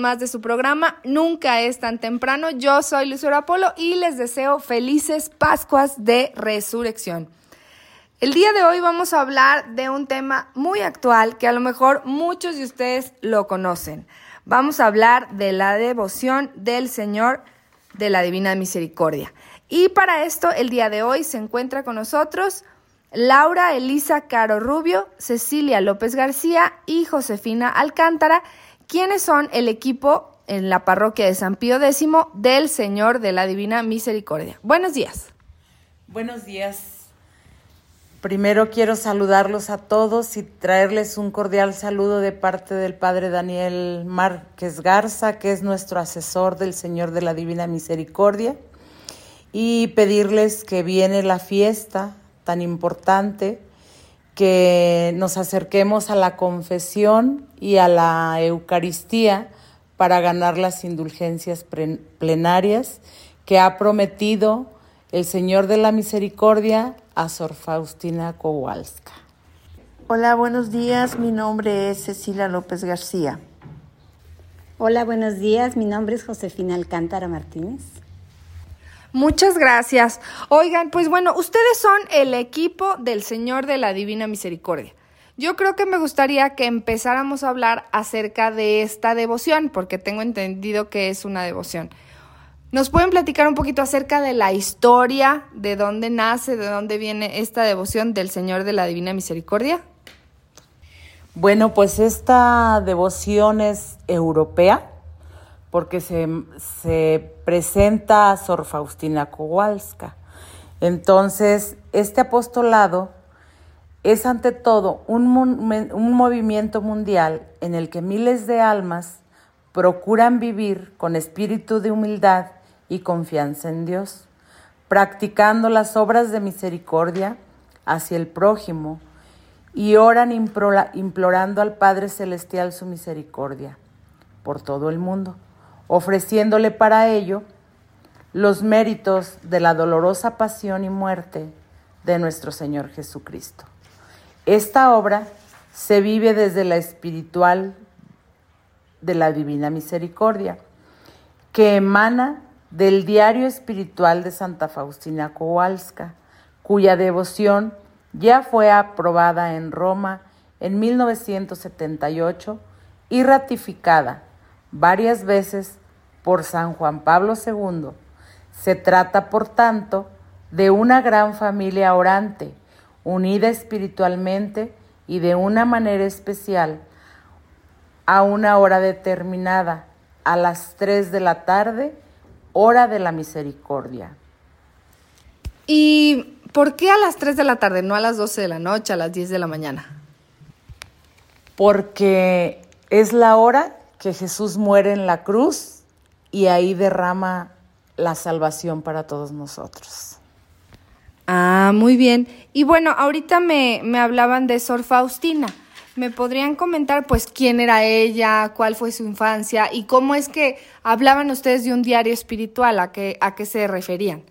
Más de su programa Nunca es tan temprano. Yo soy Lucero Apolo y les deseo felices Pascuas de Resurrección. El día de hoy vamos a hablar de un tema muy actual que a lo mejor muchos de ustedes lo conocen. Vamos a hablar de la devoción del Señor de la Divina Misericordia. Y para esto, el día de hoy se encuentra con nosotros Laura Elisa Caro Rubio, Cecilia López García y Josefina Alcántara, quienes son el equipo en la parroquia de San Pío X del Señor de la Divina Misericordia. Buenos días. Buenos días. Primero quiero saludarlos a todos y traerles un cordial saludo de parte del Padre Daniel Márquez Garza, que es nuestro asesor del Señor de la Divina Misericordia, y pedirles que viene la fiesta tan importante, que nos acerquemos a la confesión y a la Eucaristía para ganar las indulgencias plenarias que ha prometido el Señor de la Misericordia a Sor Faustina Kowalska. Hola, buenos días. Mi nombre es Cecilia López García. Hola, buenos días. Mi nombre es Josefina Alcántara Martínez. Muchas gracias. Oigan, pues bueno, ustedes son el equipo del Señor de la Divina Misericordia. Yo creo que me gustaría que empezáramos a hablar acerca de esta devoción, porque tengo entendido que es una devoción. ¿Nos pueden platicar un poquito acerca de la historia, de dónde nace, de dónde viene esta devoción del Señor de la Divina Misericordia? Bueno, pues esta devoción es europea porque se, se presenta a Sor Faustina Kowalska. Entonces, este apostolado es ante todo un, movimiento mundial en el que miles de almas procuran vivir con espíritu de humildad y confianza en Dios, practicando las obras de misericordia hacia el prójimo y oran implora- implorando al Padre Celestial su misericordia por todo el mundo, ofreciéndole para ello los méritos de la dolorosa pasión y muerte de nuestro Señor Jesucristo. Esta obra se vive desde la espiritual de la Divina Misericordia, que emana del diario espiritual de Santa Faustina Kowalska, cuya devoción ya fue aprobada en Roma en 1978 y ratificada varias veces por San Juan Pablo II. Se trata, por tanto, de una gran familia orante, unida espiritualmente y de una manera especial a una hora determinada, a las 3 de la tarde, hora de la misericordia. ¿Y por qué a las 3 de la tarde, no a las 12 de la noche, a las 10 de la mañana? Porque es la hora que Jesús muere en la cruz y ahí derrama la salvación para todos nosotros. Ah, muy bien. Y bueno, ahorita me, me hablaban de Sor Faustina. ¿Me podrían comentar, pues, quién era ella, cuál fue su infancia y cómo es que hablaban ustedes de un diario espiritual? ¿A qué, a qué se referían?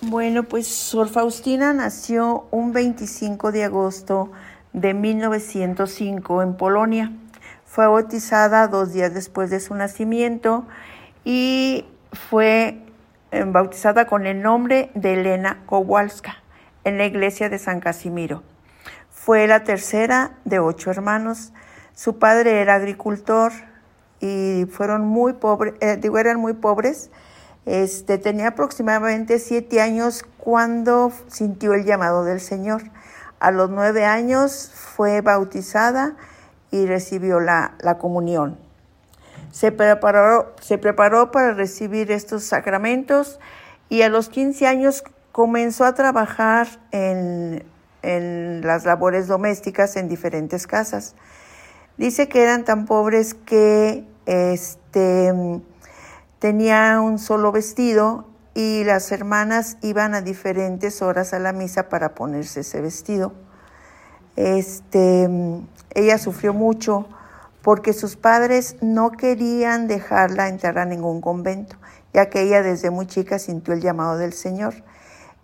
Bueno, pues Sor Faustina nació un 25 de agosto de 1905 en Polonia. Fue bautizada dos días después de su nacimiento y fue eh, bautizada con el nombre de Elena Kowalska. en la iglesia de San Casimiro. Fue la tercera de ocho hermanos. Su padre era agricultor y fueron muy pobres, eh, digo, eran muy pobres. Este, tenía aproximadamente siete años cuando sintió el llamado del Señor. A los nueve años fue bautizada y recibió la, la comunión. Se preparó, se preparó para recibir estos sacramentos y a los 15 años comenzó a trabajar en, en las labores domésticas en diferentes casas. Dice que eran tan pobres que este, tenía un solo vestido y las hermanas iban a diferentes horas a la misa para ponerse ese vestido. Este, ella sufrió mucho porque sus padres no querían dejarla entrar a ningún convento, ya que ella desde muy chica sintió el llamado del Señor.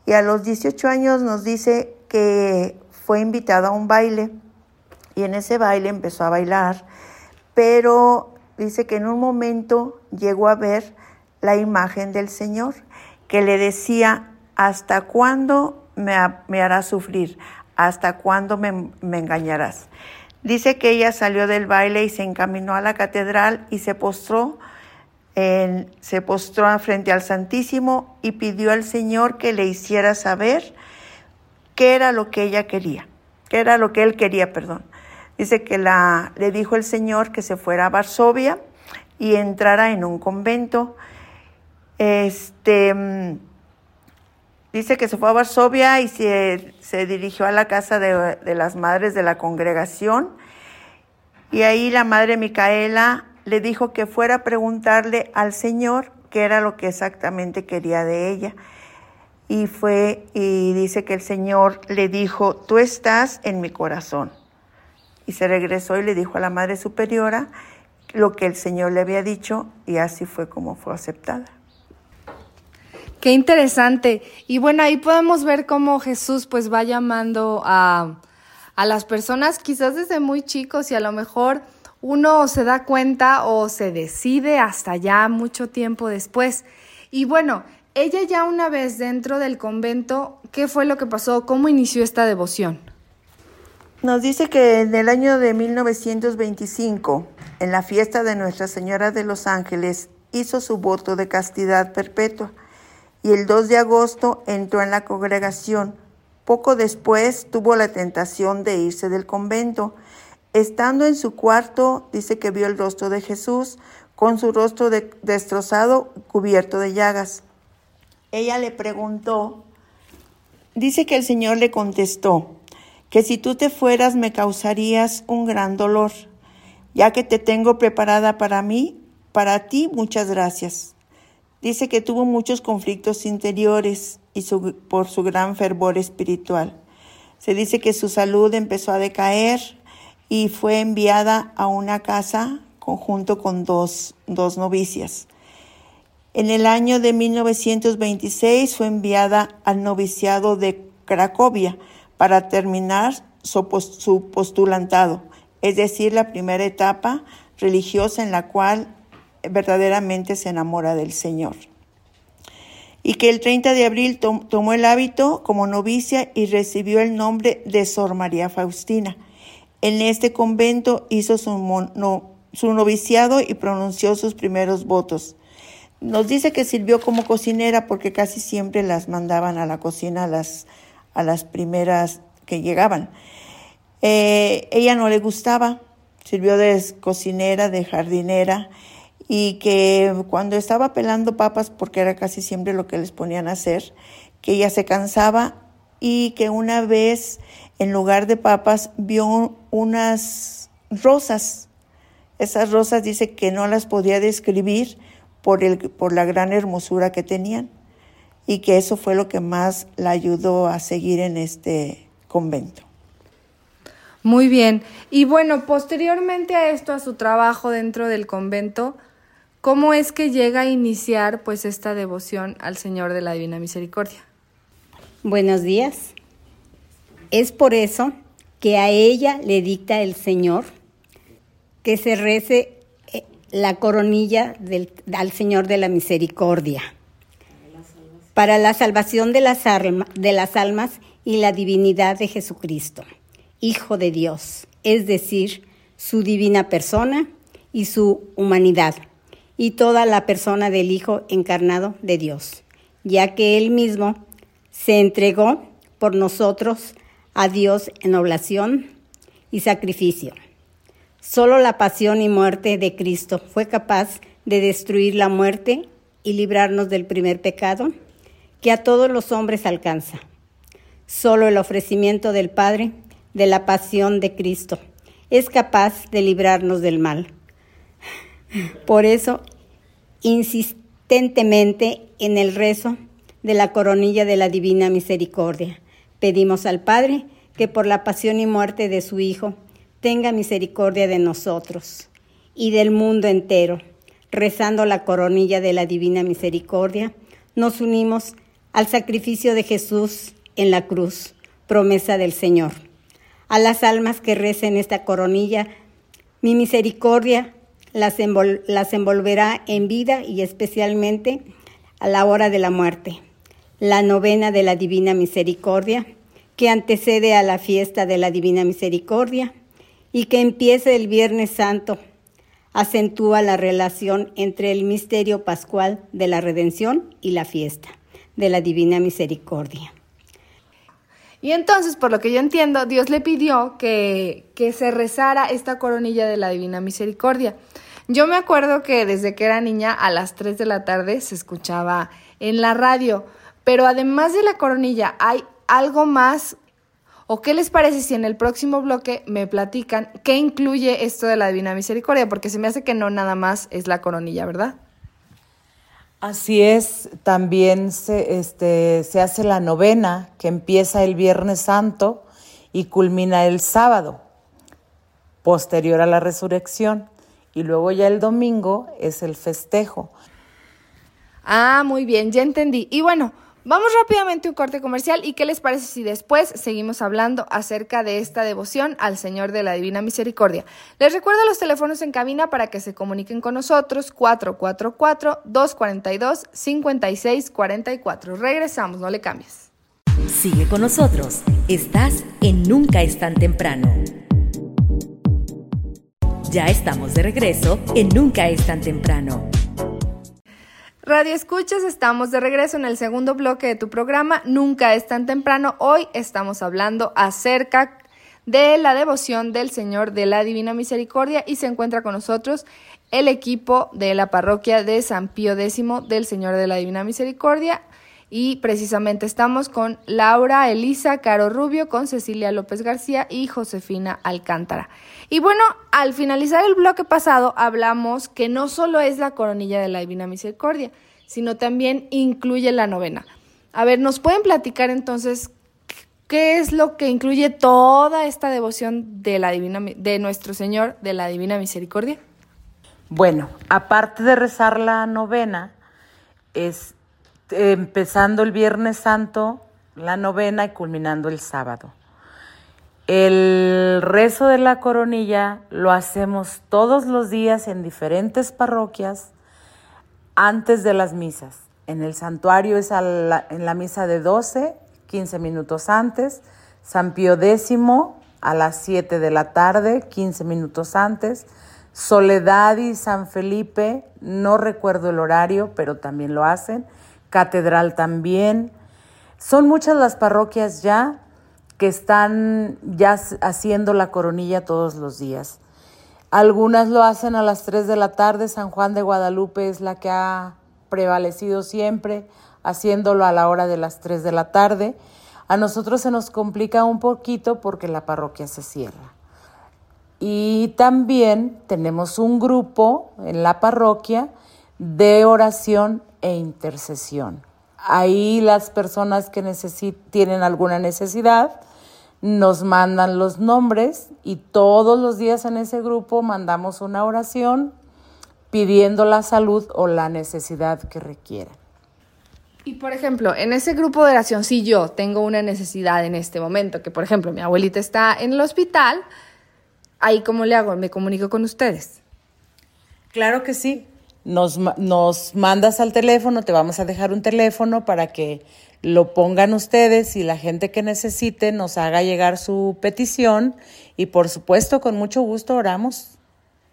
Y a los 18 años nos dice que fue invitada a un baile y en ese baile empezó a bailar, pero dice que en un momento llegó a ver la imagen del Señor que le decía, ¿hasta cuándo me, me harás sufrir? ¿Hasta cuándo me, me engañarás? Dice que ella salió del baile y se encaminó a la catedral y se postró, en, se postró frente al Santísimo y pidió al Señor que le hiciera saber qué era lo que ella quería, qué era lo que él quería, perdón. Dice que la, le dijo el Señor que se fuera a Varsovia y entrara en un convento. Este, mm, dice que se fue a Varsovia y se, se dirigió a la casa de, de las madres de la congregación. Y ahí la madre Micaela le dijo que fuera a preguntarle al Señor qué era lo que exactamente quería de ella. Y fue y dice que el Señor le dijo, tú estás en mi corazón. Y se regresó y le dijo a la Madre Superiora lo que el Señor le había dicho y así fue como fue aceptada. Qué interesante. Y bueno, ahí podemos ver cómo Jesús pues va llamando a, a las personas quizás desde muy chicos y a lo mejor uno se da cuenta o se decide hasta ya mucho tiempo después. Y bueno, ella ya una vez dentro del convento, ¿qué fue lo que pasó? ¿Cómo inició esta devoción? Nos dice que en el año de 1925, en la fiesta de Nuestra Señora de los Ángeles, hizo su voto de castidad perpetua y el 2 de agosto entró en la congregación. Poco después tuvo la tentación de irse del convento. Estando en su cuarto, dice que vio el rostro de Jesús con su rostro de- destrozado, cubierto de llagas. Ella le preguntó, dice que el Señor le contestó, que si tú te fueras me causarías un gran dolor, ya que te tengo preparada para mí, para ti muchas gracias. Dice que tuvo muchos conflictos interiores y por su gran fervor espiritual. Se dice que su salud empezó a decaer y fue enviada a una casa conjunto con dos, dos novicias. En el año de 1926 fue enviada al noviciado de Cracovia para terminar su postulantado, es decir, la primera etapa religiosa en la cual verdaderamente se enamora del Señor. Y que el 30 de abril tom- tomó el hábito como novicia y recibió el nombre de Sor María Faustina. En este convento hizo su noviciado y pronunció sus primeros votos. Nos dice que sirvió como cocinera porque casi siempre las mandaban a la cocina a las, a las primeras que llegaban. Eh, ella no le gustaba, sirvió de cocinera, de jardinera y que cuando estaba pelando papas, porque era casi siempre lo que les ponían a hacer, que ella se cansaba y que una vez en lugar de papas vio unas rosas. Esas rosas dice que no las podía describir por, el, por la gran hermosura que tenían y que eso fue lo que más la ayudó a seguir en este convento. Muy bien. Y bueno, posteriormente a esto, a su trabajo dentro del convento, ¿cómo es que llega a iniciar pues esta devoción al Señor de la Divina Misericordia? Buenos días. Es por eso que a ella le dicta el Señor que se rece eh, la coronilla del, al Señor de la Misericordia. para la salvación de las, de las almas y la divinidad de Jesucristo, Hijo de Dios, es decir, su divina persona y su humanidad, y toda la persona del Hijo encarnado de Dios, ya que Él mismo se entregó por nosotros a Dios en oblación y sacrificio. Solo la pasión y muerte de Cristo fue capaz de destruir la muerte y librarnos del primer pecado que a todos los hombres alcanza. Solo el ofrecimiento del Padre de la pasión de Cristo es capaz de librarnos del mal. Por eso, insistentemente en el rezo de la coronilla de la Divina Misericordia, pedimos al Padre que por la pasión y muerte de su Hijo tenga misericordia de nosotros y del mundo entero. Rezando la coronilla de la Divina Misericordia, nos unimos al sacrificio de Jesús en la cruz, promesa del Señor. A las almas que recen esta coronilla, mi misericordia las, envol- las envolverá en vida y especialmente a la hora de la muerte. La novena de la Divina Misericordia, que antecede a la fiesta de la Divina Misericordia y que empieza el Viernes Santo, acentúa la relación entre el misterio pascual de la redención y la fiesta de la Divina Misericordia. Y entonces, por lo que yo entiendo, Dios le pidió que, que se rezara esta coronilla de la Divina Misericordia. Yo me acuerdo que desde que era niña a las 3 de la tarde se escuchaba en la radio, pero además de la coronilla, ¿hay algo más? ¿O qué les parece si en el próximo bloque me platican qué incluye esto de la Divina Misericordia? Porque se me hace que no nada más es la coronilla, ¿verdad? Así es, también se, este, se hace la novena que empieza el Viernes Santo y culmina el sábado, posterior a la resurrección. Y luego ya el domingo es el festejo. Ah, muy bien, ya entendí. Y bueno, vamos rápidamente a un corte comercial. ¿Y qué les parece si después seguimos hablando acerca de esta devoción al Señor de la Divina Misericordia? Les recuerdo los teléfonos en cabina para que se comuniquen con nosotros: 444-242-5644. Regresamos, no le cambies. Sigue con nosotros. Estás en Nunca es tan temprano. Ya estamos de regreso en Nunca es tan temprano. Radio Escuchas, estamos de regreso en el segundo bloque de tu programa. Nunca es tan temprano. Hoy estamos hablando acerca de la devoción del Señor de la Divina Misericordia y se encuentra con nosotros el equipo de la parroquia de San Pío X del Señor de la Divina Misericordia. Y precisamente estamos con Laura Elisa Caro Rubio, con Cecilia López García y Josefina Alcántara. Y bueno, al finalizar el bloque pasado hablamos que no solo es la coronilla de la Divina Misericordia, sino también incluye la novena. A ver, ¿nos pueden platicar entonces qué es lo que incluye toda esta devoción de la Divina de nuestro Señor de la Divina Misericordia? Bueno, aparte de rezar la novena, es empezando el Viernes Santo, la novena y culminando el sábado. El rezo de la coronilla lo hacemos todos los días en diferentes parroquias antes de las misas. En el santuario es en la misa de 12, 15 minutos antes. San Pío X a las 7 de la tarde, 15 minutos antes. Soledad y San Felipe, no recuerdo el horario, pero también lo hacen. Catedral también. Son muchas las parroquias ya que están ya haciendo la coronilla todos los días. Algunas lo hacen a las 3 de la tarde, San Juan de Guadalupe es la que ha prevalecido siempre, haciéndolo a la hora de las 3 de la tarde. A nosotros se nos complica un poquito porque la parroquia se cierra. Y también tenemos un grupo en la parroquia de oración e intercesión. Ahí las personas que necesi- tienen alguna necesidad nos mandan los nombres y todos los días en ese grupo mandamos una oración pidiendo la salud o la necesidad que requieran. Y por ejemplo, en ese grupo de oración, si yo tengo una necesidad en este momento, que por ejemplo mi abuelita está en el hospital, ahí cómo le hago, me comunico con ustedes. Claro que sí. Nos, ma- nos mandas al teléfono, te vamos a dejar un teléfono para que lo pongan ustedes y la gente que necesite nos haga llegar su petición y por supuesto con mucho gusto oramos,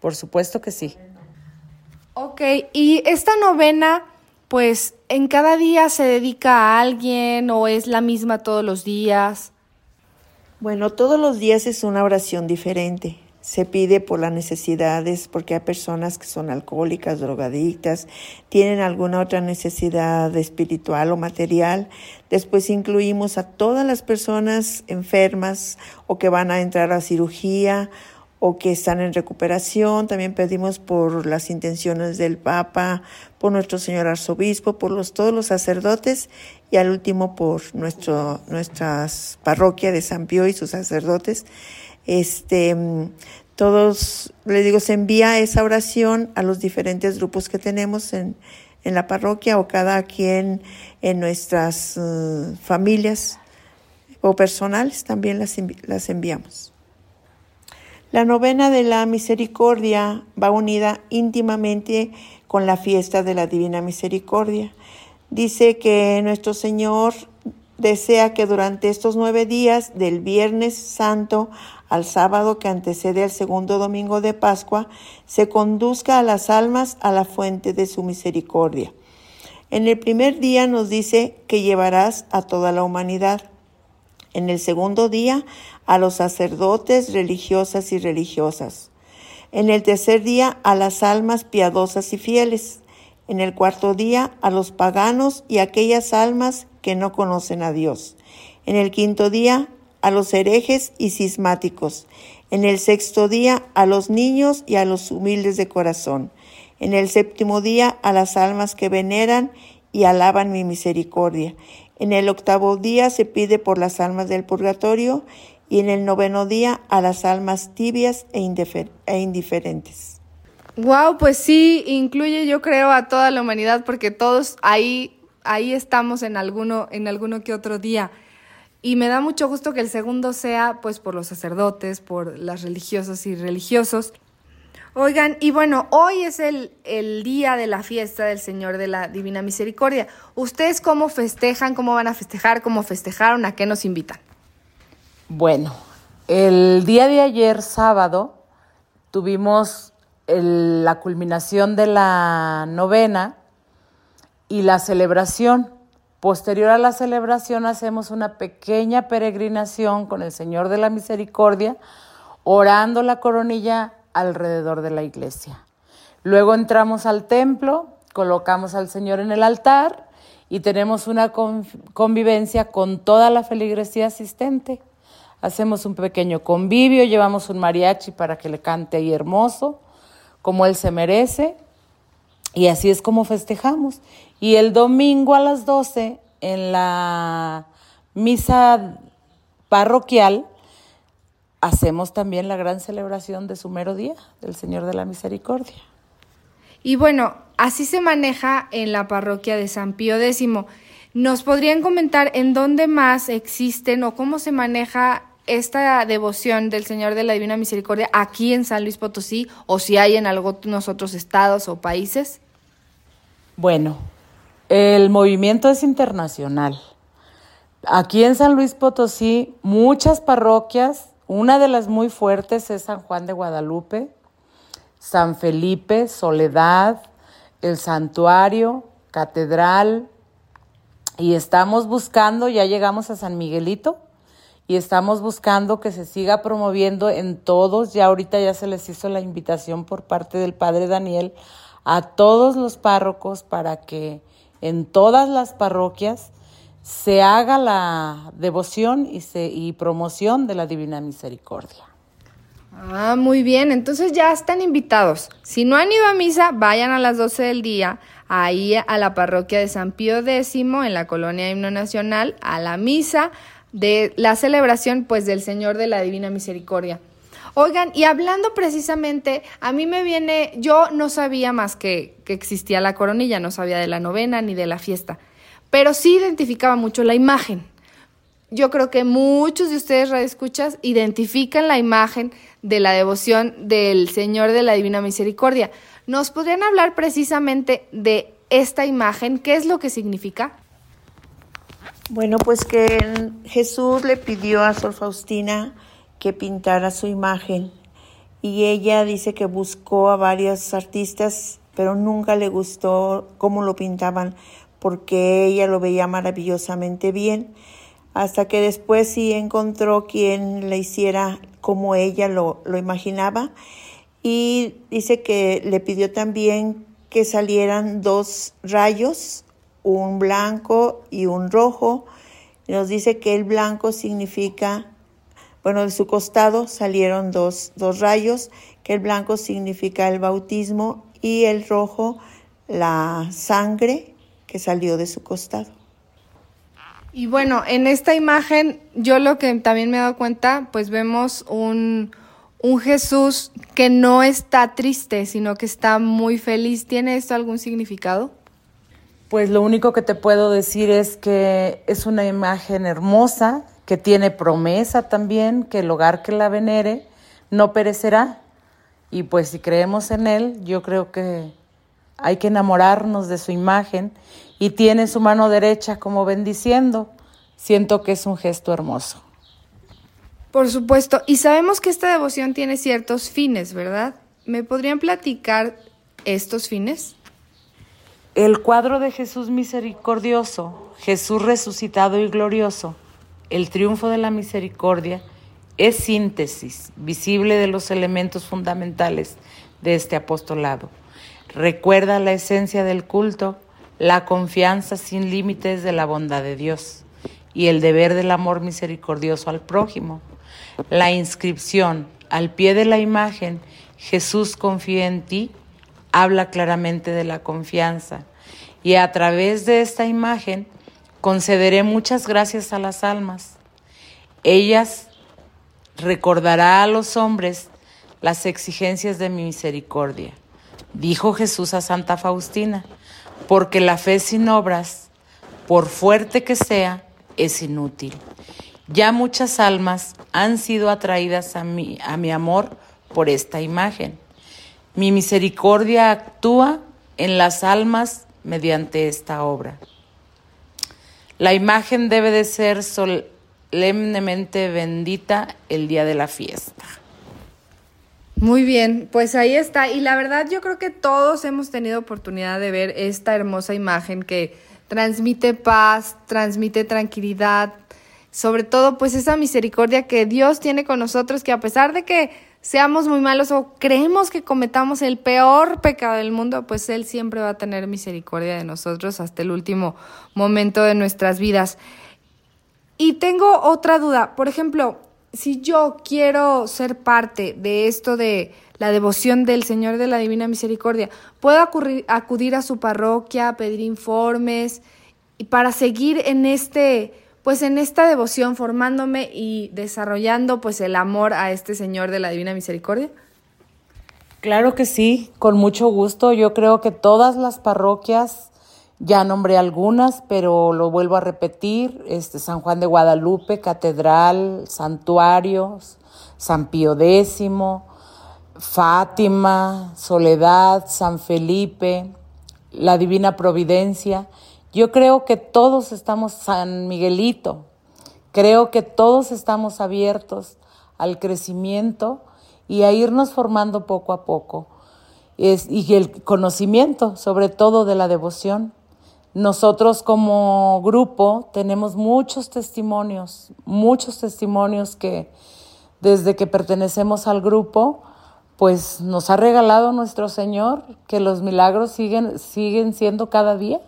por supuesto que sí. Ok, y esta novena, pues, ¿en cada día se dedica a alguien o es la misma todos los días? Bueno, todos los días es una oración diferente. Se pide por las necesidades, porque hay personas que son alcohólicas, drogadictas, tienen alguna otra necesidad espiritual o material. Después incluimos a todas las personas enfermas o que van a entrar a cirugía o que están en recuperación. También pedimos por las intenciones del Papa, por nuestro señor arzobispo, por los, todos los sacerdotes y al último por nuestro, nuestras parroquia de San Pío y sus sacerdotes. Este, todos, les digo, se envía esa oración a los diferentes grupos que tenemos en, en la parroquia o cada quien en nuestras eh, familias o personales también las, las enviamos. La novena de la misericordia va unida íntimamente con la fiesta de la Divina Misericordia. Dice que nuestro Señor desea que durante estos nueve días, del Viernes Santo al sábado que antecede al segundo domingo de Pascua, se conduzca a las almas a la fuente de su misericordia. En el primer día nos dice que llevarás a toda la humanidad. En el segundo día a los sacerdotes, religiosas y religiosas. En el tercer día a las almas piadosas y fieles. En el cuarto día a los paganos y aquellas almas que no conocen a Dios. En el quinto día a los herejes y cismáticos. En el sexto día a los niños y a los humildes de corazón. En el séptimo día a las almas que veneran y alaban mi misericordia. En el octavo día se pide por las almas del purgatorio y en el noveno día a las almas tibias e, e indiferentes. Wow, pues sí, incluye yo creo a toda la humanidad porque todos ahí, ahí estamos en alguno, en alguno que otro día. Y me da mucho gusto que el segundo sea pues por los sacerdotes, por las religiosas y religiosos. Oigan, y bueno, hoy es el, el día de la fiesta del Señor de la Divina Misericordia. ¿Ustedes cómo festejan? ¿Cómo van a festejar? ¿Cómo festejaron? ¿A qué nos invitan? Bueno, el día de ayer, sábado, tuvimos la culminación de la novena y la celebración. Posterior a la celebración hacemos una pequeña peregrinación con el Señor de la Misericordia, orando la coronilla alrededor de la iglesia. Luego entramos al templo, colocamos al Señor en el altar y tenemos una convivencia con toda la feligresía asistente. Hacemos un pequeño convivio, llevamos un mariachi para que le cante ahí hermoso, como él se merece, y así es como festejamos. Y el domingo a las 12, en la misa parroquial, hacemos también la gran celebración de su mero día, del Señor de la Misericordia. Y bueno, así se maneja en la parroquia de San Pío X. ¿Nos podrían comentar en dónde más existen o cómo se maneja esta devoción del Señor de la Divina Misericordia aquí en San Luis Potosí o si hay en algunos otros estados o países? Bueno, el movimiento es internacional. Aquí en San Luis Potosí, muchas parroquias, una de las muy fuertes es San Juan de Guadalupe, San Felipe, Soledad, el Santuario, Catedral, y estamos buscando, ya llegamos a San Miguelito, y estamos buscando que se siga promoviendo en todos, ya ahorita ya se les hizo la invitación por parte del Padre Daniel a todos los párrocos para que en todas las parroquias se haga la devoción y, se, y promoción de la Divina Misericordia. Ah, muy bien, entonces ya están invitados. Si no han ido a misa, vayan a las 12 del día, ahí a la parroquia de San Pío X, en la colonia Himno Nacional, a la misa de la celebración pues del Señor de la Divina Misericordia. Oigan, y hablando precisamente, a mí me viene, yo no sabía más que, que existía la coronilla, no sabía de la novena ni de la fiesta, pero sí identificaba mucho la imagen. yo creo que muchos de ustedes radioescuchas identifican la imagen de la devoción del Señor de la Divina Misericordia. ¿Nos podrían hablar precisamente de esta imagen? ¿Qué es lo que significa? Bueno, pues que Jesús le pidió a Sor Faustina que pintara su imagen y ella dice que buscó a varios artistas, pero nunca le gustó cómo lo pintaban porque ella lo veía maravillosamente bien, hasta que después sí encontró quien le hiciera como ella lo, lo imaginaba y dice que le pidió también que salieran dos rayos, un blanco y un rojo. Nos dice que el blanco significa, bueno, de su costado salieron dos, dos rayos, que el blanco significa el bautismo y el rojo la sangre que salió de su costado. Y bueno, en esta imagen yo lo que también me he dado cuenta, pues vemos un, un Jesús que no está triste, sino que está muy feliz. ¿Tiene esto algún significado? Pues lo único que te puedo decir es que es una imagen hermosa, que tiene promesa también, que el hogar que la venere no perecerá. Y pues si creemos en Él, yo creo que hay que enamorarnos de su imagen y tiene su mano derecha como bendiciendo. Siento que es un gesto hermoso. Por supuesto, y sabemos que esta devoción tiene ciertos fines, ¿verdad? ¿Me podrían platicar estos fines? El cuadro de Jesús misericordioso, Jesús resucitado y glorioso, el triunfo de la misericordia, es síntesis visible de los elementos fundamentales de este apostolado. Recuerda la esencia del culto, la confianza sin límites de la bondad de Dios y el deber del amor misericordioso al prójimo. La inscripción al pie de la imagen, Jesús confía en ti, habla claramente de la confianza. Y a través de esta imagen concederé muchas gracias a las almas. Ellas recordará a los hombres las exigencias de mi misericordia. Dijo Jesús a Santa Faustina, porque la fe sin obras, por fuerte que sea, es inútil. Ya muchas almas han sido atraídas a mi, a mi amor por esta imagen. Mi misericordia actúa en las almas mediante esta obra. La imagen debe de ser solemnemente bendita el día de la fiesta. Muy bien, pues ahí está. Y la verdad yo creo que todos hemos tenido oportunidad de ver esta hermosa imagen que transmite paz, transmite tranquilidad, sobre todo pues esa misericordia que Dios tiene con nosotros, que a pesar de que seamos muy malos o creemos que cometamos el peor pecado del mundo, pues Él siempre va a tener misericordia de nosotros hasta el último momento de nuestras vidas. Y tengo otra duda, por ejemplo, si yo quiero ser parte de esto de la devoción del Señor de la Divina Misericordia, ¿puedo acudir a su parroquia, pedir informes y para seguir en este pues en esta devoción formándome y desarrollando pues el amor a este Señor de la Divina Misericordia? Claro que sí, con mucho gusto. Yo creo que todas las parroquias, ya nombré algunas, pero lo vuelvo a repetir, este San Juan de Guadalupe, Catedral, Santuarios, San Pío X, Fátima, Soledad, San Felipe, la Divina Providencia, yo creo que todos estamos, San Miguelito, creo que todos estamos abiertos al crecimiento y a irnos formando poco a poco. y el conocimiento, sobre todo de la devoción. Nosotros como grupo tenemos muchos testimonios, muchos testimonios que desde que pertenecemos al grupo, pues nos ha regalado nuestro Señor, que los milagros siguen, siguen siendo cada día.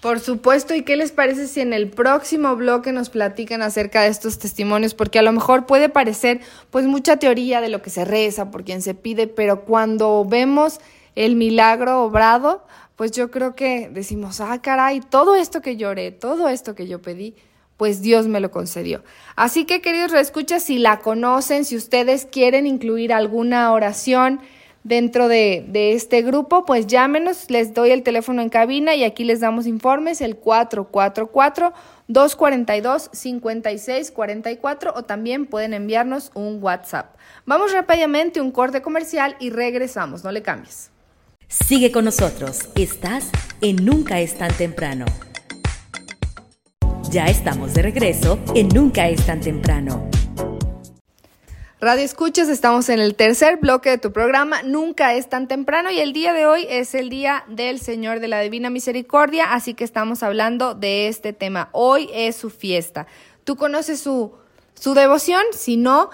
Por supuesto, ¿y qué les parece si en el próximo bloque nos platican acerca de estos testimonios? Porque a lo mejor puede parecer pues mucha teoría de lo que se reza, por quien se pide, pero cuando vemos el milagro obrado, pues yo creo que decimos, ah, caray, todo esto que lloré, todo esto que yo pedí, pues Dios me lo concedió. Así que, queridos reescuchas, si la conocen, si ustedes quieren incluir alguna oración, dentro de, de, este grupo, pues llámenos, les doy el teléfono en cabina y aquí les damos informes, el 444-242-5644 o también pueden enviarnos un WhatsApp. Vamos rápidamente, un corte comercial y regresamos, no le cambies. Sigue con nosotros, estás en Nunca es tan temprano. Ya estamos de regreso en Nunca es tan temprano. Radio Escuchas, estamos en el tercer bloque de tu programa, Nunca es tan temprano y el día de hoy es el día del Señor de la Divina Misericordia, así que estamos hablando de este tema. Hoy es su fiesta. ¿Tú conoces su, su devoción? Si no,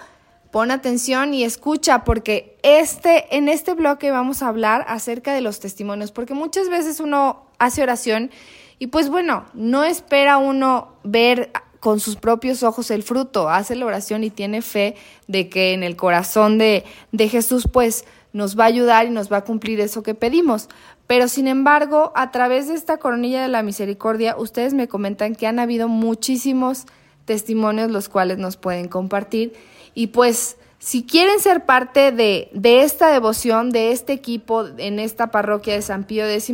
pon atención y escucha porque este, en este bloque vamos a hablar acerca de los testimonios, porque muchas veces uno hace oración y pues bueno, no espera uno ver con sus propios ojos el fruto, hace la oración y tiene fe de que en el corazón de, de Jesús pues nos va a ayudar y nos va a cumplir eso que pedimos. Pero sin embargo, a través de esta coronilla de la misericordia, ustedes me comentan que han habido muchísimos testimonios los cuales nos pueden compartir y pues si quieren ser parte de, de, esta devoción, de este equipo en esta parroquia de San Pío X,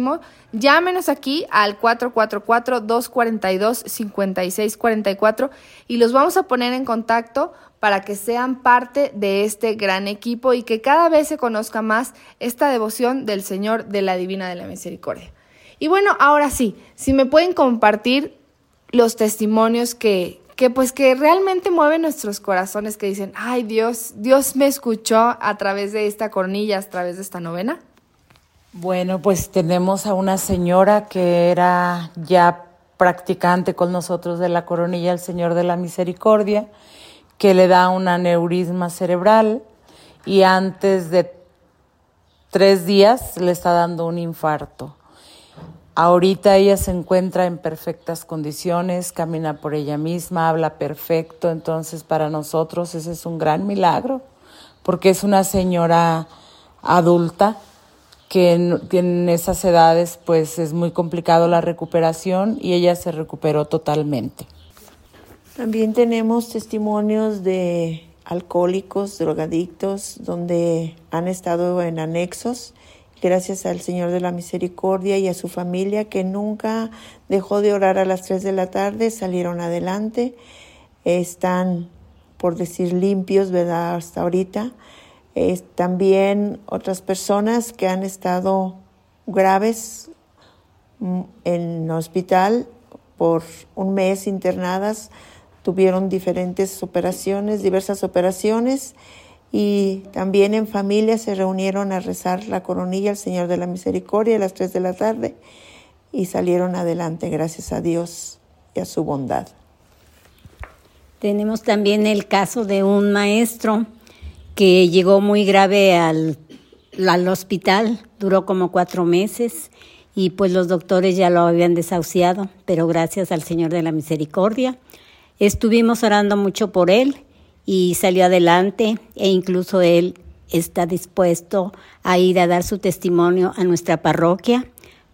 llámenos aquí al 444-242-5644 y los vamos a poner en contacto para que sean parte de este gran equipo y que cada vez se conozca más esta devoción del Señor de la Divina de la Misericordia. Y bueno, ahora sí, si me pueden compartir los testimonios que, que pues que realmente mueve nuestros corazones que dicen, ay Dios, Dios me escuchó a través de esta cornilla, a través de esta novena? Bueno, pues tenemos a una señora que era ya practicante con nosotros de la coronilla, el Señor de la Misericordia, que le da un aneurisma cerebral y antes de tres días le está dando un infarto. Ahorita ella se encuentra en perfectas condiciones, camina por ella misma, habla perfecto, entonces para nosotros ese es un gran milagro, porque es una señora adulta que en, esas edades pues es muy complicado la recuperación y ella se recuperó totalmente. También tenemos testimonios de alcohólicos, drogadictos, donde han estado en anexos gracias al Señor de la Misericordia y a su familia que nunca dejó de orar a las 3 de la tarde, salieron adelante, están, por decir, limpios, ¿verdad? Hasta ahorita. También otras personas que han estado graves mm, en hospital por un mes internadas, tuvieron diferentes operaciones, diversas operaciones y también en familia se reunieron a rezar la coronilla al Señor de la Misericordia a las 3 de la tarde y salieron adelante gracias a Dios y a su bondad. Tenemos también el caso de un maestro que llegó muy grave al, al hospital, duró como cuatro meses y pues los doctores ya lo habían desahuciado, pero gracias al Señor de la Misericordia. Estuvimos orando mucho por él y salió adelante e incluso él está dispuesto a ir a dar su testimonio a nuestra parroquia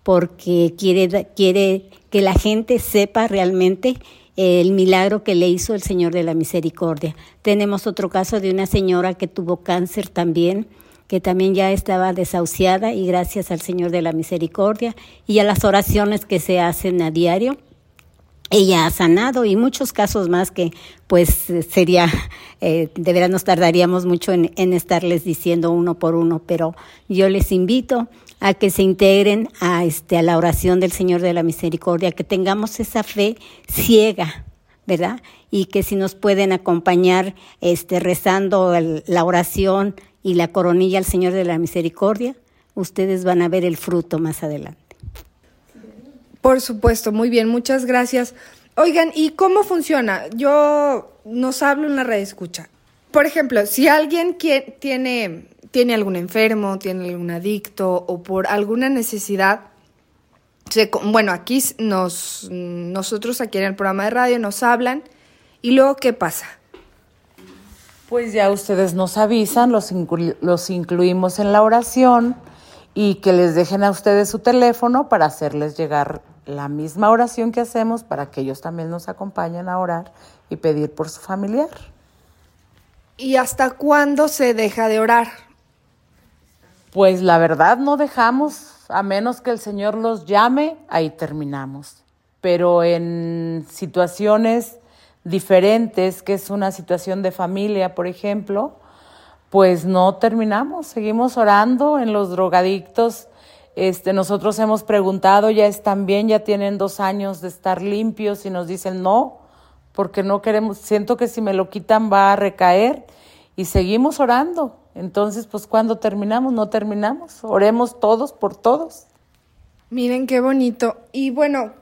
porque quiere, quiere que la gente sepa realmente el milagro que le hizo el Señor de la Misericordia. Tenemos otro caso de una señora que tuvo cáncer también, que también ya estaba desahuciada y gracias al Señor de la Misericordia y a las oraciones que se hacen a diario, ella ha sanado y muchos casos más que pues sería, eh, de verdad nos tardaríamos mucho en, en, estarles diciendo uno por uno, pero yo les invito a que se integren a, este, a la oración del Señor de la Misericordia, que tengamos esa fe ciega, ¿verdad? Y que si nos pueden acompañar este, rezando la oración y la coronilla al Señor de la Misericordia, ustedes van a ver el fruto más adelante. Por supuesto, muy bien, muchas gracias. Oigan, ¿y cómo funciona? Yo nos hablo en la red escucha. Por ejemplo, si alguien tiene, tiene algún enfermo, tiene algún adicto o por alguna necesidad, se, bueno, aquí nos, nosotros aquí en el programa de radio nos hablan y luego, ¿qué pasa? Pues ya ustedes nos avisan, los, inclu los incluimos en la oración y que les dejen a ustedes su teléfono para hacerles llegar la misma oración que hacemos para que ellos también nos acompañen a orar y pedir por su familiar. ¿Y hasta cuándo se deja de orar? Pues la verdad no dejamos, a menos que el Señor los llame, ahí terminamos. Pero en situaciones diferentes, que es una situación de familia, por ejemplo, pues no terminamos, seguimos orando en los drogadictos. Este, nosotros hemos preguntado, ya están bien, ya tienen dos años de estar limpios y nos dicen no, porque no queremos, siento que si me lo quitan va a recaer y seguimos orando. Entonces, pues cuando terminamos, no terminamos, oremos todos por todos. Miren qué bonito. Y bueno,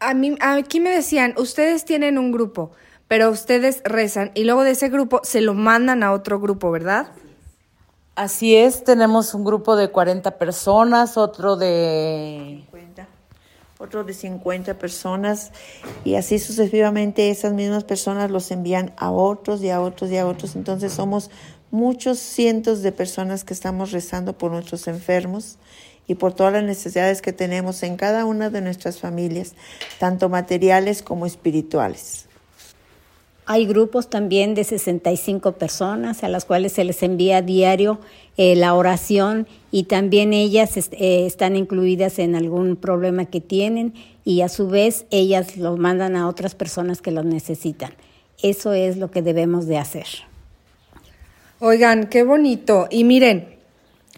a mí aquí me decían, ustedes tienen un grupo, pero ustedes rezan y luego de ese grupo se lo mandan a otro grupo, ¿verdad? Así es, tenemos un grupo de 40 personas, otro de 50, otro de 50 personas y así sucesivamente esas mismas personas los envían a otros y a otros y a otros. Entonces somos muchos cientos de personas que estamos rezando por nuestros enfermos y por todas las necesidades que tenemos en cada una de nuestras familias, tanto materiales como espirituales. Hay grupos también de 65 personas a las cuales se les envía a diario eh, la oración y también ellas eh, están incluidas en algún problema que tienen y a su vez ellas lo mandan a otras personas que lo necesitan. Eso es lo que debemos de hacer. Oigan, qué bonito. Y miren,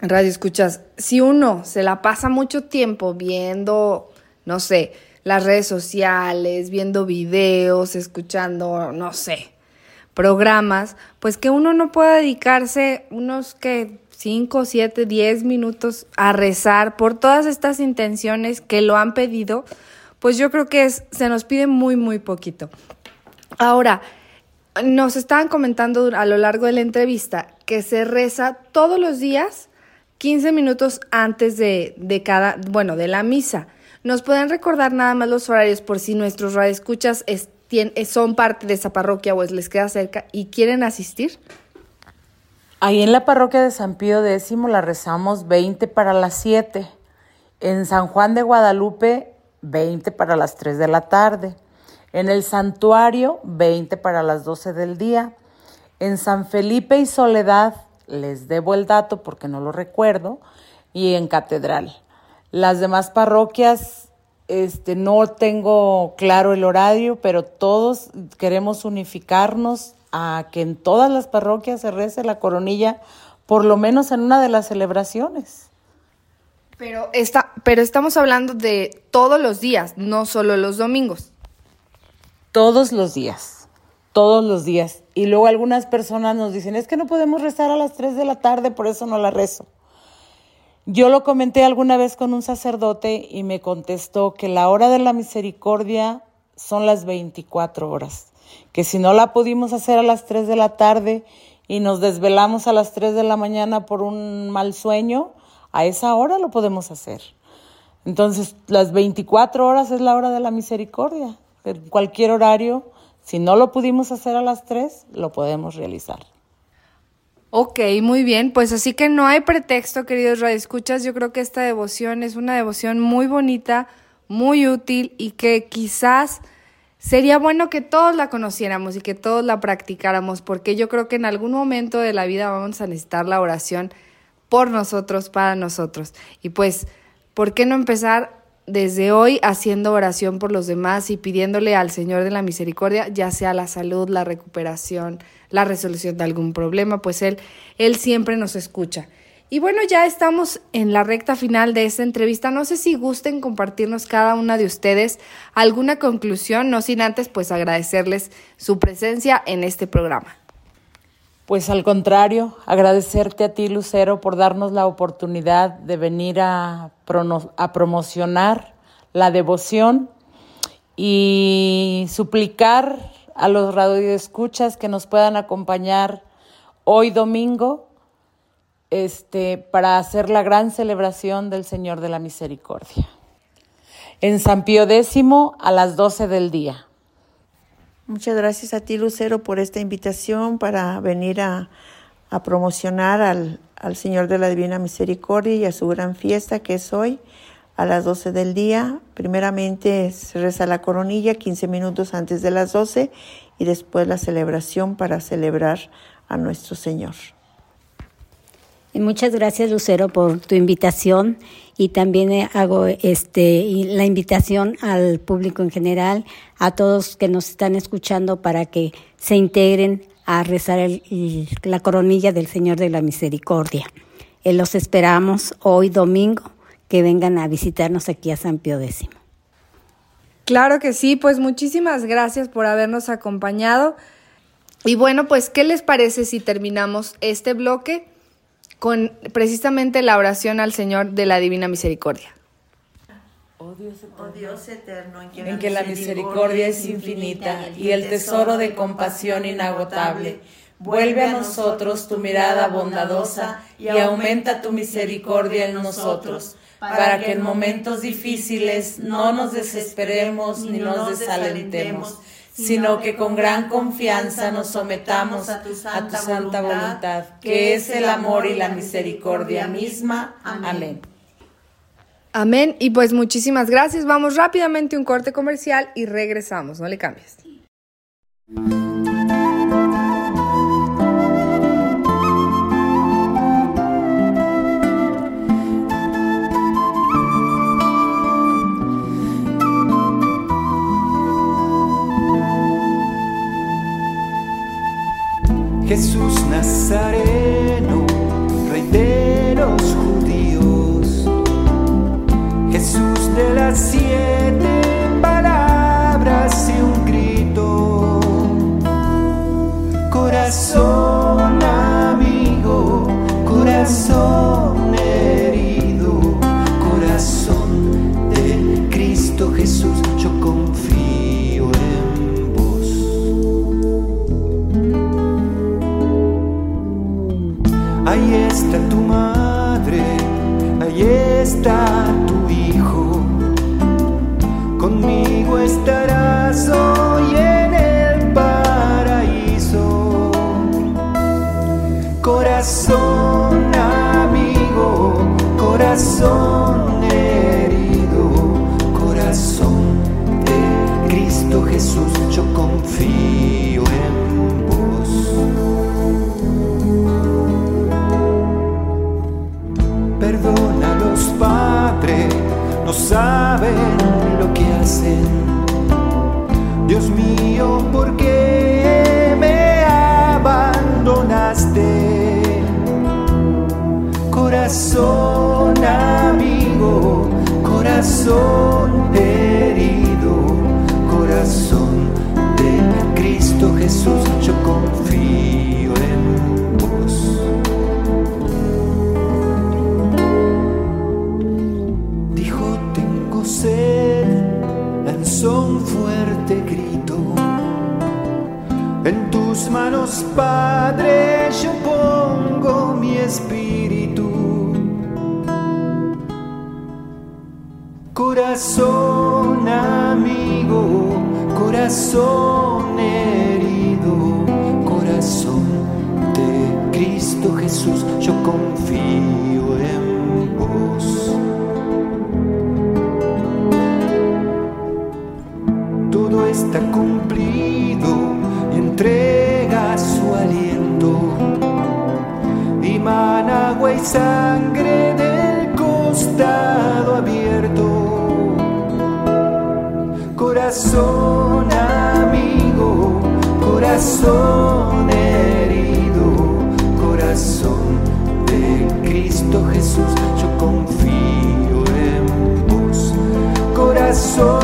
Radio Escuchas, si uno se la pasa mucho tiempo viendo, no sé, las redes sociales, viendo videos, escuchando, no sé, programas, pues que uno no pueda dedicarse unos que 5, 7, 10 minutos a rezar por todas estas intenciones que lo han pedido, pues yo creo que es, se nos pide muy, muy poquito. Ahora, nos estaban comentando a lo largo de la entrevista que se reza todos los días 15 minutos antes de, de cada, bueno, de la misa. ¿Nos pueden recordar nada más los horarios por si nuestros radioescuchas es, son parte de esa parroquia o les queda cerca y quieren asistir? Ahí en la parroquia de San Pío X la rezamos 20 para las 7. En San Juan de Guadalupe, 20 para las 3 de la tarde. En el santuario, 20 para las 12 del día. En San Felipe y Soledad, les debo el dato porque no lo recuerdo. Y en Catedral. Las demás parroquias, este, no tengo claro el horario, pero todos queremos unificarnos a que en todas las parroquias se rece la coronilla, por lo menos en una de las celebraciones. Pero, está, pero estamos hablando de todos los días, no solo los domingos. Todos los días, todos los días. Y luego algunas personas nos dicen, es que no podemos rezar a las 3 de la tarde, por eso no la rezo. Yo lo comenté alguna vez con un sacerdote y me contestó que la hora de la misericordia son las 24 horas, que si no la pudimos hacer a las 3 de la tarde y nos desvelamos a las 3 de la mañana por un mal sueño, a esa hora lo podemos hacer. Entonces, las 24 horas es la hora de la misericordia. En cualquier horario, si no lo pudimos hacer a las 3, lo podemos realizar. Ok, muy bien. Pues así que no hay pretexto, queridos radioescuchas. Yo creo que esta devoción es una devoción muy bonita, muy útil y que quizás sería bueno que todos la conociéramos y que todos la practicáramos, porque yo creo que en algún momento de la vida vamos a necesitar la oración por nosotros, para nosotros. Y pues, ¿por qué no empezar desde hoy haciendo oración por los demás y pidiéndole al Señor de la Misericordia, ya sea la salud, la recuperación, la resolución de algún problema, pues Él, Él siempre nos escucha. Y bueno, ya estamos en la recta final de esta entrevista. No sé si gusten compartirnos cada una de ustedes alguna conclusión, no sin antes pues agradecerles su presencia en este programa. Pues al contrario, agradecerte a ti, Lucero, por darnos la oportunidad de venir a, promocionar la devoción y suplicar a los radioescuchas que nos puedan acompañar hoy domingo este, para hacer la gran celebración del Señor de la Misericordia. En San Pío X a las 12 del día. Muchas gracias a ti, Lucero, por esta invitación para venir a, promocionar al, al, Señor de la Divina Misericordia y a su gran fiesta que es hoy a las 12 del día. Primeramente se reza la coronilla 15 minutos antes de las 12 y después la celebración para celebrar a nuestro Señor. Y Muchas gracias Lucero por tu invitación y también eh, hago este la invitación al público en general, a todos que nos están escuchando para que se integren a rezar el- la coronilla del Señor de la Misericordia. Eh, los esperamos hoy domingo que vengan a visitarnos aquí a San Pío X. Claro que sí, pues muchísimas gracias por habernos acompañado. Y bueno, pues, ¿qué les parece si terminamos este bloque con precisamente la oración al Señor de la Divina Misericordia? Oh Dios eterno, en que, en que la misericordia es infinita y el tesoro de compasión inagotable. Vuelve a nosotros tu mirada bondadosa y aumenta tu misericordia en nosotros, para que en momentos difíciles no nos desesperemos ni nos desalentemos, sino que con gran confianza nos sometamos a tu santa voluntad, que es el amor y la misericordia misma. Amén. Amén. Y pues muchísimas gracias. Vamos rápidamente a un corte comercial y regresamos. No le cambies. Jesús Nazareno, rey de los judíos. Jesús de las siete palabras y un grito. Corazón amigo, corazón herido, corazón de Cristo Jesús, ahí Jesús, yo confío en vos. Corazón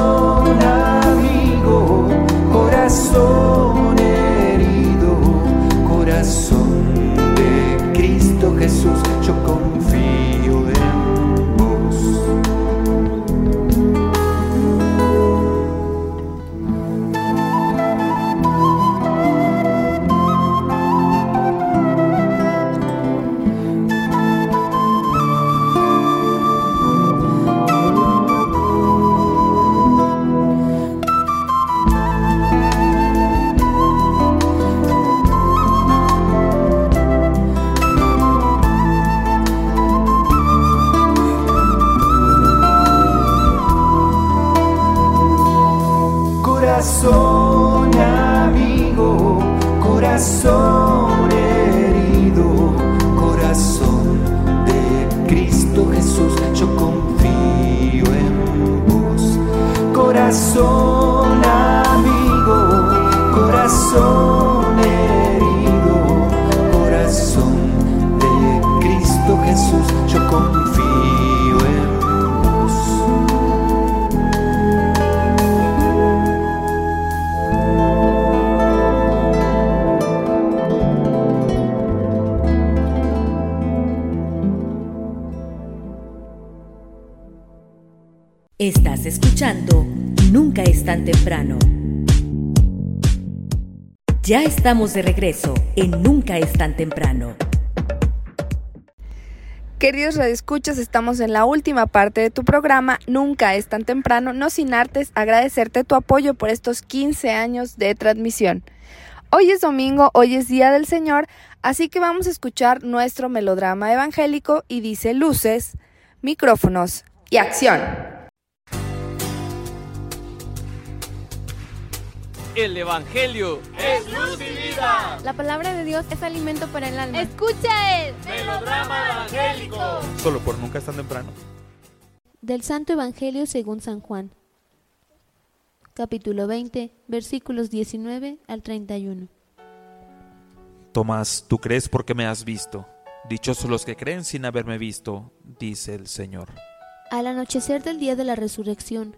estamos de regreso en Nunca es tan temprano. Queridos radioescuchas, estamos en la última parte de tu programa, Nunca es tan temprano, no sin artes agradecerte tu apoyo por estos 15 años de transmisión. Hoy es domingo, hoy es Día del Señor, así que vamos a escuchar nuestro melodrama evangélico y dice luces, micrófonos y acción. El Evangelio es luz y vida. La palabra de Dios es alimento para el alma. Escucha el Melodrama evangélico. Solo por nunca es tan temprano. Del Santo Evangelio según San Juan. Capítulo 20, versículos 19 al 31. Tomás, tú crees porque me has visto. Dichosos los que creen sin haberme visto, dice el Señor. Al anochecer del día de la resurrección,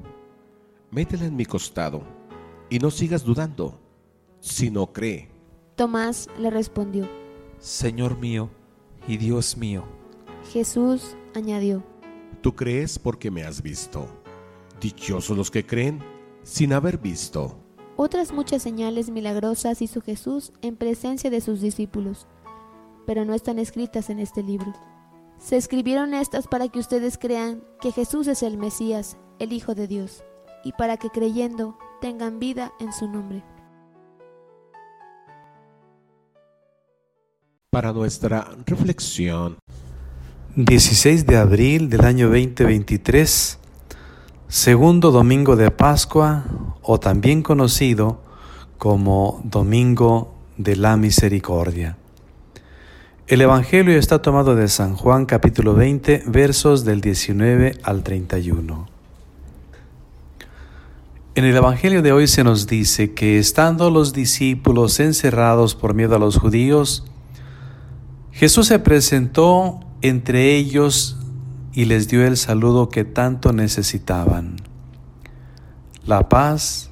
Métela en mi costado. Y no sigas dudando, sino cree. Tomás le respondió. Señor mío y Dios mío. Jesús añadió, Tú crees porque me has visto. Dichosos los que creen sin haber visto. Otras muchas señales milagrosas hizo Jesús en presencia de sus discípulos, pero no están escritas en este libro. Se escribieron estas para que ustedes crean que Jesús es el Mesías, el Hijo de Dios, y para que creyendo tengan vida en su nombre. Para nuestra reflexión, 16 de abril del año 2023, segundo domingo de Pascua o también conocido como Domingo de la Misericordia. El Evangelio está tomado de San Juan capítulo 20 versos del 19 al 31. En el Evangelio de hoy se nos dice que estando los discípulos encerrados por miedo a los judíos, Jesús se presentó entre ellos y les dio el saludo que tanto necesitaban. La paz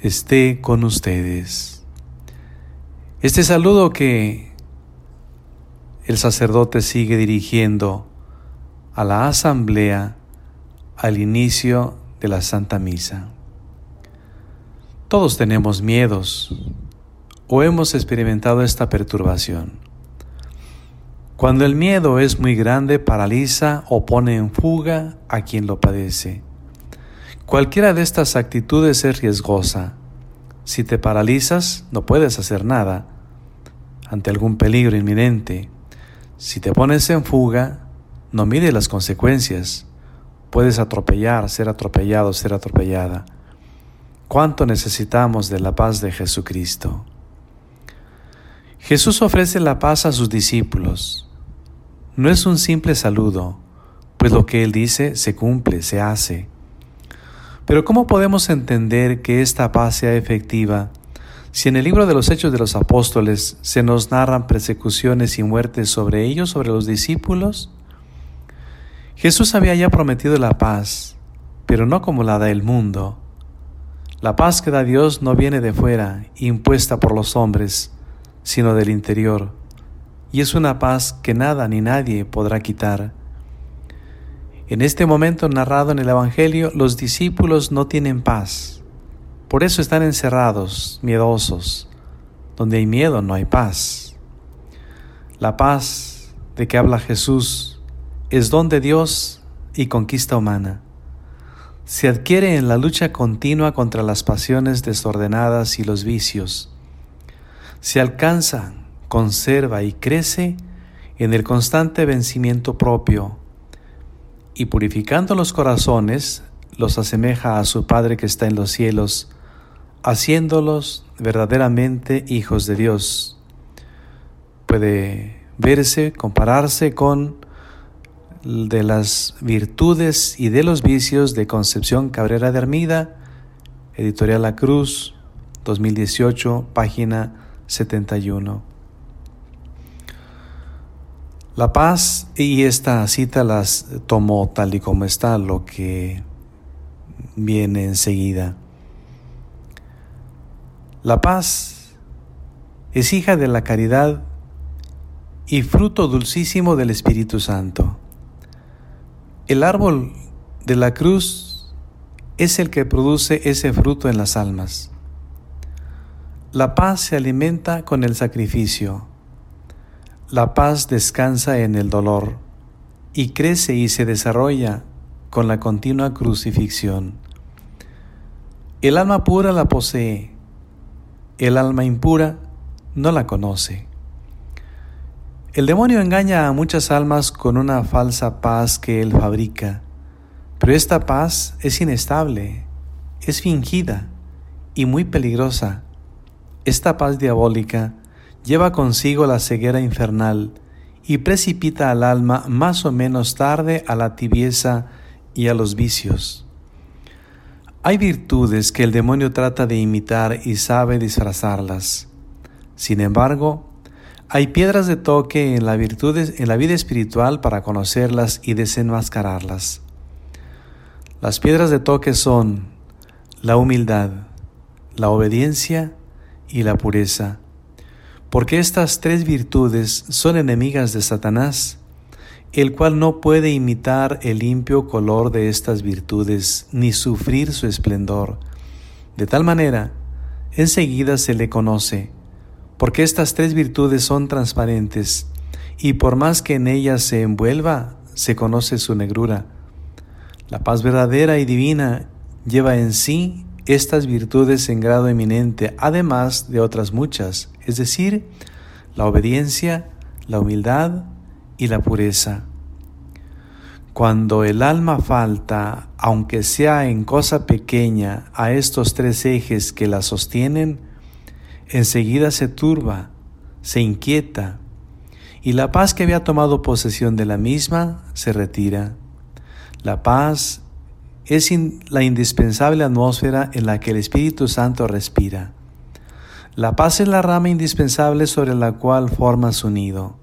esté con ustedes. Este saludo que el sacerdote sigue dirigiendo a la asamblea al inicio de la Santa Misa. Todos tenemos miedos o hemos experimentado esta perturbación. Cuando el miedo es muy grande, paraliza o pone en fuga a quien lo padece. Cualquiera de estas actitudes es riesgosa. Si te paralizas, no puedes hacer nada ante algún peligro inminente. Si te pones en fuga, no mires las consecuencias. Puedes atropellar, ser atropellado, ser atropellada. ¿Cuánto necesitamos de la paz de Jesucristo? Jesús ofrece la paz a sus discípulos. No es un simple saludo, pues lo que Él dice se cumple, se hace. Pero ¿cómo podemos entender que esta paz sea efectiva si en el libro de los Hechos de los Apóstoles se nos narran persecuciones y muertes sobre ellos, sobre los discípulos? Jesús había ya prometido la paz, pero no como la da el mundo. La paz que da Dios no viene de fuera, impuesta por los hombres, sino del interior, y es una paz que nada ni nadie podrá quitar. En este momento narrado en el Evangelio, los discípulos no tienen paz. Por eso están encerrados, miedosos. Donde hay miedo no hay paz. La paz de que habla Jesús es don de Dios y conquista humana. Se adquiere en la lucha continua contra las pasiones desordenadas y los vicios. Se alcanza, conserva y crece en el constante vencimiento propio y purificando los corazones los asemeja a su Padre que está en los cielos, haciéndolos verdaderamente hijos de Dios. Puede verse, compararse con de las virtudes y de los vicios de Concepción Cabrera de Armida, Editorial La Cruz, 2018, página 71. La paz, y esta cita las tomó tal y como está, lo que viene enseguida. La paz es hija de la caridad y fruto dulcísimo del Espíritu Santo. El árbol de la cruz es el que produce ese fruto en las almas. La paz se alimenta con el sacrificio. La paz descansa en el dolor y crece y se desarrolla con la continua crucifixión. El alma pura la posee, el alma impura no la conoce. El demonio engaña a muchas almas con una falsa paz que él fabrica, pero esta paz es inestable, es fingida y muy peligrosa. Esta paz diabólica lleva consigo la ceguera infernal y precipita al alma más o menos tarde a la tibieza y a los vicios. Hay virtudes que el demonio trata de imitar y sabe disfrazarlas. Sin embargo, hay piedras de toque en la, en la vida espiritual para conocerlas y desenmascararlas. Las piedras de toque son la humildad, la obediencia y la pureza, porque estas tres virtudes son enemigas de Satanás, el cual no puede imitar el limpio color de estas virtudes ni sufrir su esplendor. De tal manera, enseguida se le conoce, porque estas tres virtudes son transparentes, y por más que en ellas se envuelva, se conoce su negrura. La paz verdadera y divina lleva en sí estas virtudes en grado eminente, además de otras muchas, es decir, la obediencia, la humildad y la pureza. Cuando el alma falta, aunque sea en cosa pequeña, a estos tres ejes que la sostienen, enseguida se turba, se inquieta, y la paz que había tomado posesión de la misma se retira. La paz es la indispensable atmósfera en la que el Espíritu Santo respira. La paz es la rama indispensable sobre la cual forma su nido.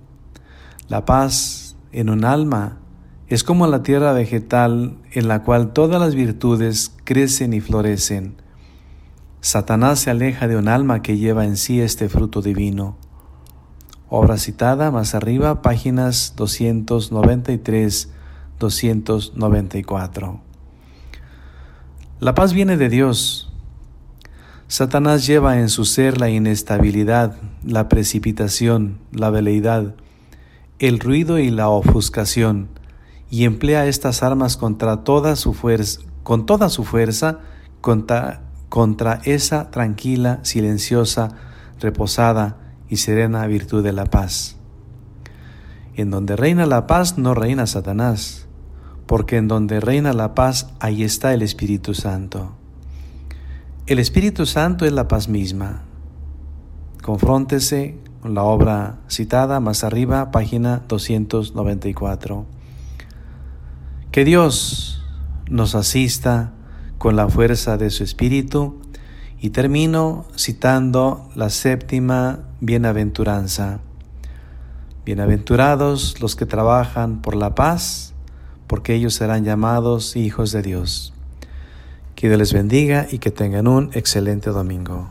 La paz en un alma es como la tierra vegetal en la cual todas las virtudes crecen y florecen. Satanás se aleja de un alma que lleva en sí este fruto divino. Obra citada más arriba, páginas 293-294. La paz viene de Dios Satanás lleva en su ser la inestabilidad, la precipitación, la veleidad, el ruido y la ofuscación, y emplea estas armas contra toda su fuerza, con toda su fuerza contra, contra esa tranquila, silenciosa, reposada y serena virtud de la paz. En donde reina la paz no reina Satanás, porque en donde reina la paz ahí está el Espíritu Santo. El Espíritu Santo es la paz misma. Confróntese con la obra citada más arriba, página 294. Que Dios nos asista con la fuerza de su Espíritu y termino citando la séptima bienaventuranza. Bienaventurados los que trabajan por la paz, porque ellos serán llamados hijos de Dios. Que Dios les bendiga y que tengan un excelente domingo.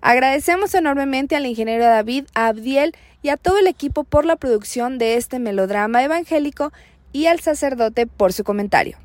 Agradecemos enormemente al ingeniero David, Abdiel y a todo el equipo por la producción de este melodrama evangélico y al sacerdote por su comentario.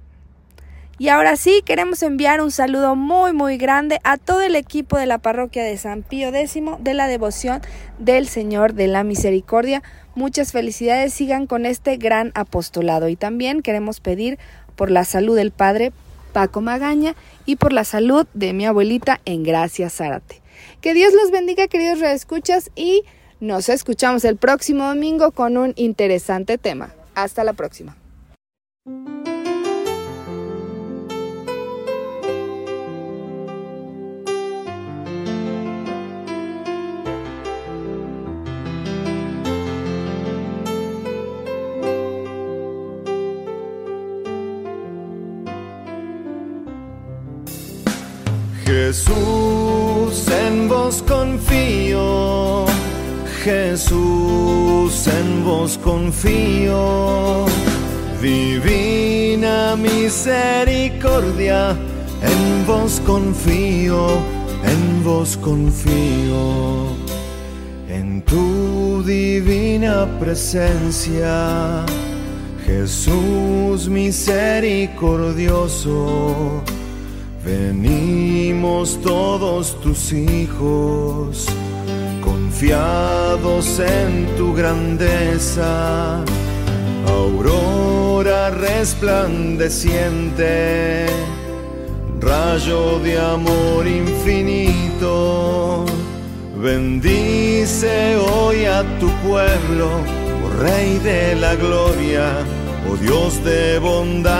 Y ahora sí, queremos enviar un saludo muy muy grande a todo el equipo de la parroquia de San Pío X de la devoción del Señor de la Misericordia. Muchas felicidades, sigan con este gran apostolado. Y también queremos pedir por la salud del Padre Paco Magaña y por la salud de mi abuelita en Gracia Zárate. Que Dios los bendiga, queridos reescuchas, y nos escuchamos el próximo domingo con un interesante tema. Hasta la próxima. Jesús, Jesús, en vos confío. Divina misericordia, en vos confío, en vos confío. En tu divina presencia, Jesús misericordioso. Venimos todos tus hijos, confiados en tu grandeza, aurora resplandeciente, rayo de amor infinito. Bendice hoy a tu pueblo, oh Rey de la gloria, oh Dios de bondad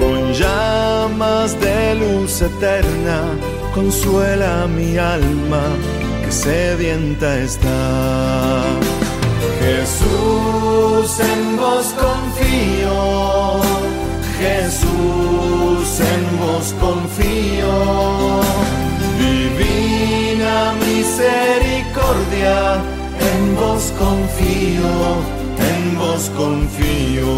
con llamas de luz eterna, consuela mi alma sedienta está. Jesús, en vos confío, Jesús, en vos confío. Divina misericordia, en vos confío, en vos confío.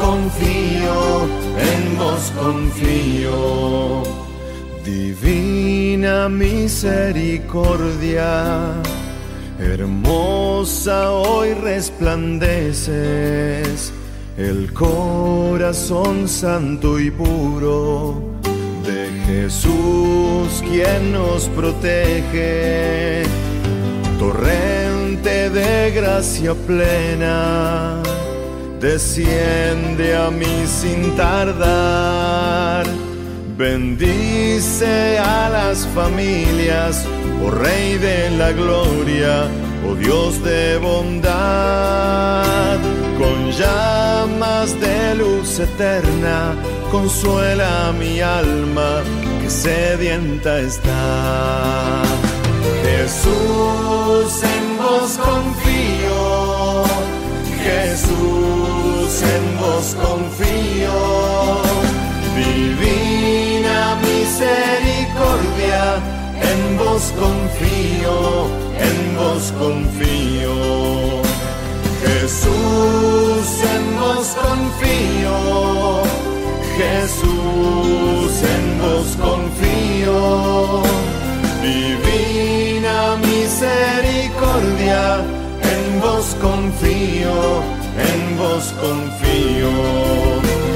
Confío, en vos confío. Divina misericordia, hermosa hoy resplandeces el corazón santo y puro de Jesús quien nos protege, torrente de gracia plena, desciende a mí sin tardar. Bendice a las familias, oh Rey de la Gloria, oh Dios de bondad con llamas de luz eterna, consuela mi alma que sedienta está. Jesús, en vos confío, Jesús, en vos confío. Divina misericordia, en vos confío, en vos confío. Jesús, en vos confío. Jesús, en vos confío. Divina misericordia, en vos confío, en vos confío.